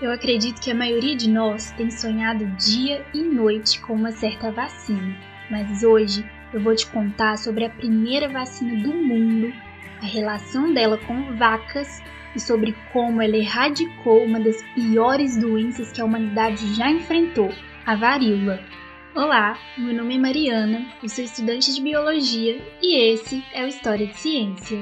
Eu acredito que a maioria de nós tem sonhado dia e noite com uma certa vacina, mas hoje eu vou te contar sobre a primeira vacina do mundo, a relação dela com vacas e sobre como ela erradicou uma das piores doenças que a humanidade já enfrentou, a varíola. Olá, meu nome é Mariana, eu sou estudante de biologia e esse é o História de Ciência.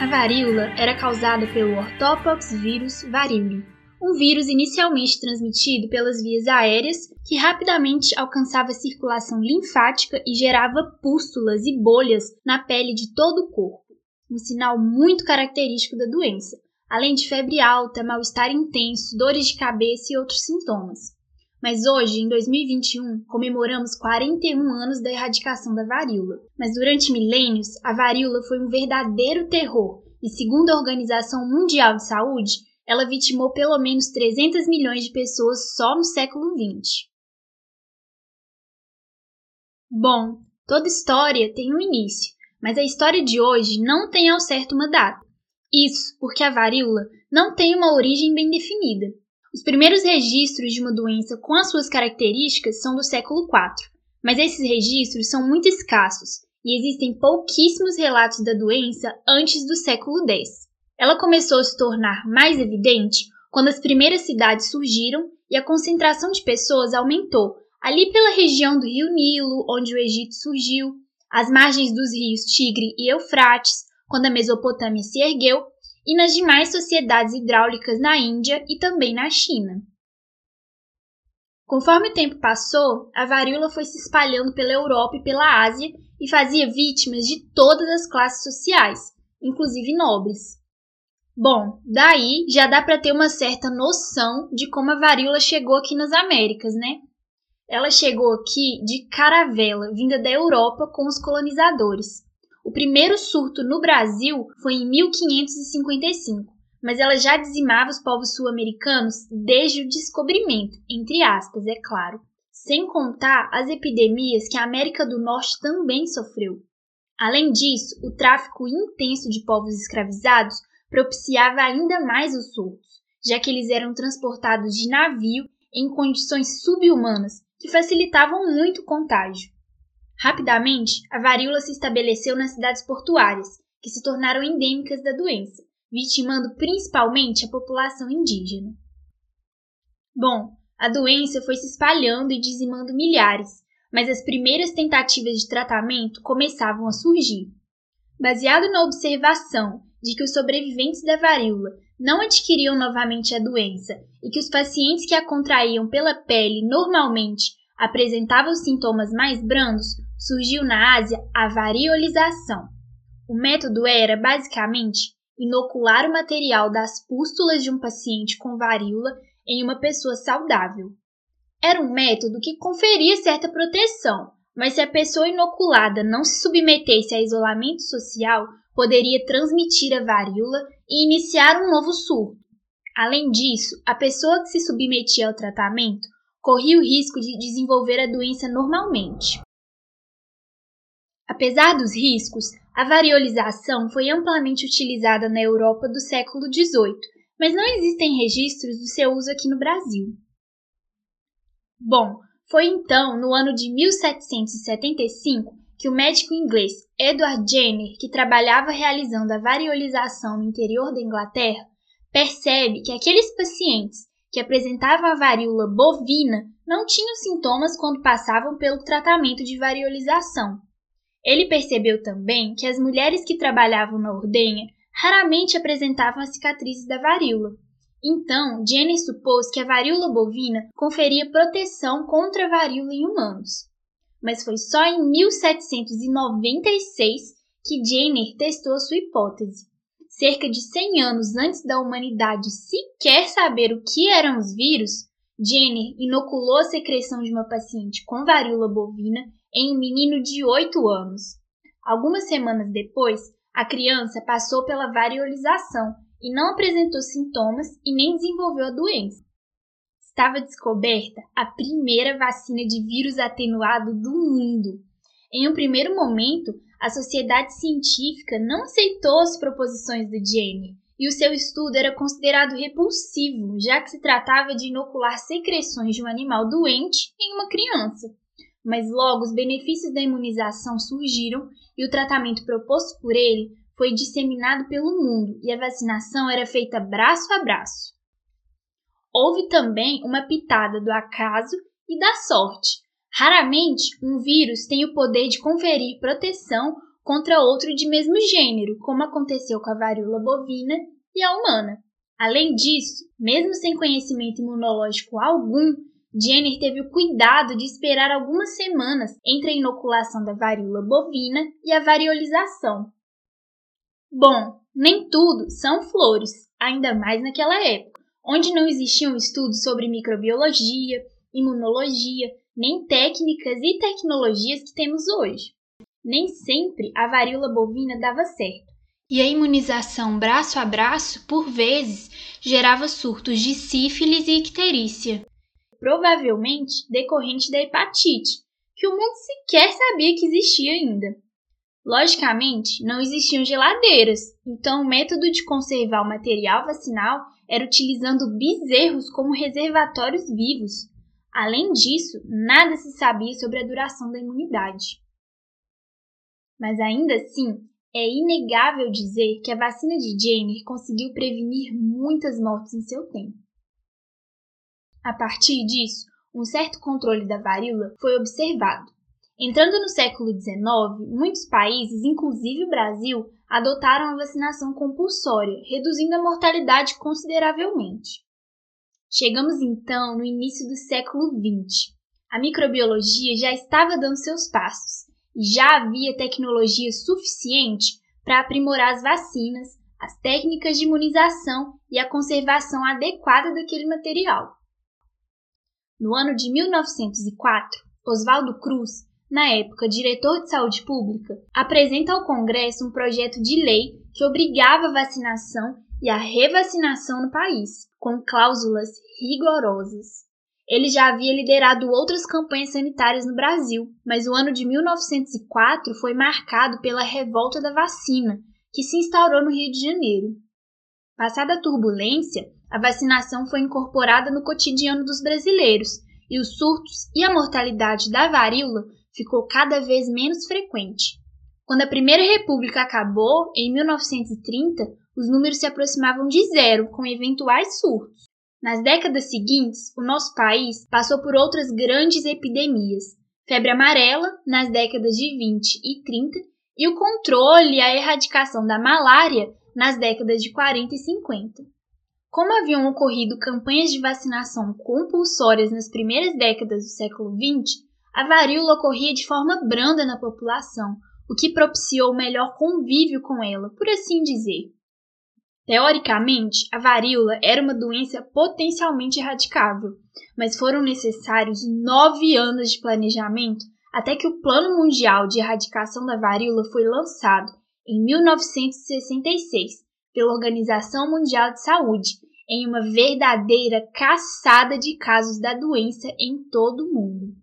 A varíola era causada pelo Orthopox vírus varíolio, um vírus inicialmente transmitido pelas vias aéreas que rapidamente alcançava a circulação linfática e gerava pústulas e bolhas na pele de todo o corpo, um sinal muito característico da doença, além de febre alta, mal-estar intenso, dores de cabeça e outros sintomas. Mas hoje, em 2021, comemoramos 41 anos da erradicação da varíola. Mas durante milênios, a varíola foi um verdadeiro terror e, segundo a Organização Mundial de Saúde, ela vitimou pelo menos 300 milhões de pessoas só no século XX. Bom, toda história tem um início, mas a história de hoje não tem ao certo uma data. Isso porque a varíola não tem uma origem bem definida. Os primeiros registros de uma doença com as suas características são do século IV, mas esses registros são muito escassos e existem pouquíssimos relatos da doença antes do século X. Ela começou a se tornar mais evidente quando as primeiras cidades surgiram e a concentração de pessoas aumentou, ali pela região do rio Nilo, onde o Egito surgiu, as margens dos rios Tigre e Eufrates, quando a Mesopotâmia se ergueu, e nas demais sociedades hidráulicas na Índia e também na China. Conforme o tempo passou, a varíola foi se espalhando pela Europa e pela Ásia e fazia vítimas de todas as classes sociais, inclusive nobres. Bom, daí já dá para ter uma certa noção de como a varíola chegou aqui nas Américas, né? Ela chegou aqui de caravela, vinda da Europa com os colonizadores. O primeiro surto no Brasil foi em 1555, mas ela já dizimava os povos sul-americanos desde o descobrimento, entre aspas, é claro, sem contar as epidemias que a América do Norte também sofreu. Além disso, o tráfico intenso de povos escravizados propiciava ainda mais os surtos, já que eles eram transportados de navio em condições subhumanas que facilitavam muito o contágio. Rapidamente, a varíola se estabeleceu nas cidades portuárias, que se tornaram endêmicas da doença, vitimando principalmente a população indígena. Bom, a doença foi se espalhando e dizimando milhares, mas as primeiras tentativas de tratamento começavam a surgir. Baseado na observação de que os sobreviventes da varíola não adquiriam novamente a doença e que os pacientes que a contraíam pela pele normalmente apresentavam sintomas mais brandos, surgiu na Ásia a variolização. O método era, basicamente, inocular o material das pústulas de um paciente com varíola em uma pessoa saudável. Era um método que conferia certa proteção, mas se a pessoa inoculada não se submetesse a isolamento social, poderia transmitir a varíola e iniciar um novo surto. Além disso, a pessoa que se submetia ao tratamento corria o risco de desenvolver a doença normalmente. Apesar dos riscos, a variolização foi amplamente utilizada na Europa do século XVIII, mas não existem registros do seu uso aqui no Brasil. Bom, foi então, no ano de 1775, que o médico inglês Edward Jenner, que trabalhava realizando a variolização no interior da Inglaterra, percebe que aqueles pacientes que apresentavam a varíola bovina não tinham sintomas quando passavam pelo tratamento de variolização. Ele percebeu também que as mulheres que trabalhavam na ordenha raramente apresentavam as cicatrizes da varíola. Então, Jenner supôs que a varíola bovina conferia proteção contra a varíola em humanos. Mas foi só em 1796 que Jenner testou sua hipótese. Cerca de 100 anos antes da humanidade sequer saber o que eram os vírus, Jenner inoculou a secreção de uma paciente com varíola bovina em um menino de 8 anos. Algumas semanas depois, a criança passou pela variolização e não apresentou sintomas e nem desenvolveu a doença. Estava descoberta a primeira vacina de vírus atenuado do mundo. Em um primeiro momento, a sociedade científica não aceitou as proposições do Jenner e o seu estudo era considerado repulsivo, já que se tratava de inocular secreções de um animal doente em uma criança. Mas logo os benefícios da imunização surgiram e o tratamento proposto por ele foi disseminado pelo mundo e a vacinação era feita braço a braço. Houve também uma pitada do acaso e da sorte. Raramente um vírus tem o poder de conferir proteção contra outro de mesmo gênero, como aconteceu com a varíola bovina e a humana. Além disso, mesmo sem conhecimento imunológico algum, Jenner teve o cuidado de esperar algumas semanas entre a inoculação da varíola bovina e a variolização. Bom, nem tudo são flores, ainda mais naquela época, onde não existiam estudos sobre microbiologia, imunologia, nem técnicas e tecnologias que temos hoje. Nem sempre a varíola bovina dava certo, e a imunização braço a braço, por vezes, gerava surtos de sífilis e icterícia, provavelmente decorrente da hepatite, que o mundo sequer sabia que existia ainda. Logicamente, não existiam geladeiras, então o método de conservar o material vacinal era utilizando bezerros como reservatórios vivos. Além disso, nada se sabia sobre a duração da imunidade. Mas ainda assim, é inegável dizer que a vacina de Jenner conseguiu prevenir muitas mortes em seu tempo. A partir disso, um certo controle da varíola foi observado. Entrando no século XIX, muitos países, inclusive o Brasil, adotaram a vacinação compulsória, reduzindo a mortalidade consideravelmente. Chegamos então no início do século XX. A microbiologia já estava dando seus passos e já havia tecnologia suficiente para aprimorar as vacinas, as técnicas de imunização e a conservação adequada daquele material. No ano de 1904, Oswaldo Cruz, na época diretor de saúde pública, apresenta ao Congresso um projeto de lei que obrigava a vacinação e a revacinação no país, com cláusulas rigorosas. Ele já havia liderado outras campanhas sanitárias no Brasil, mas o ano de 1904 foi marcado pela revolta da vacina, que se instaurou no Rio de Janeiro. Passada a turbulência, a vacinação foi incorporada no cotidiano dos brasileiros e os surtos e a mortalidade da varíola ficou cada vez menos frequente. Quando a Primeira República acabou, em 1930, os números se aproximavam de zero, com eventuais surtos. Nas décadas seguintes, o nosso país passou por outras grandes epidemias: febre amarela nas décadas de 20 e 30 e o controle e a erradicação da malária nas décadas de 40 e 50. Como haviam ocorrido campanhas de vacinação compulsórias nas primeiras décadas do século XX, a varíola ocorria de forma branda na população, o que propiciou melhor convívio com ela, por assim dizer. Teoricamente, a varíola era uma doença potencialmente erradicável, mas foram necessários nove anos de planejamento até que o Plano Mundial de Erradicação da Varíola foi lançado em 1966 pela Organização Mundial de Saúde, em uma verdadeira caçada de casos da doença em todo o mundo.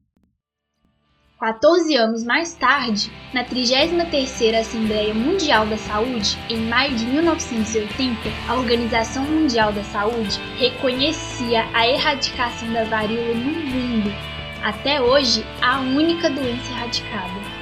14 anos mais tarde, na 33ª Assembleia Mundial da Saúde, em maio de 1980, a Organização Mundial da Saúde reconhecia a erradicação da varíola no mundo. Até hoje, a única doença erradicada.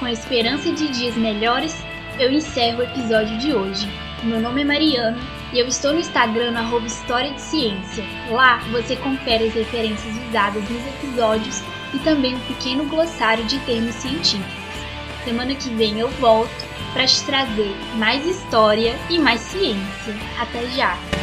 Com a esperança de dias melhores, eu encerro o episódio de hoje. Meu nome é Mariana e eu estou no Instagram no História de Ciência. Lá você confere as referências usadas nos episódios e também um pequeno glossário de termos científicos. Semana que vem eu volto para te trazer mais história e mais ciência. Até já!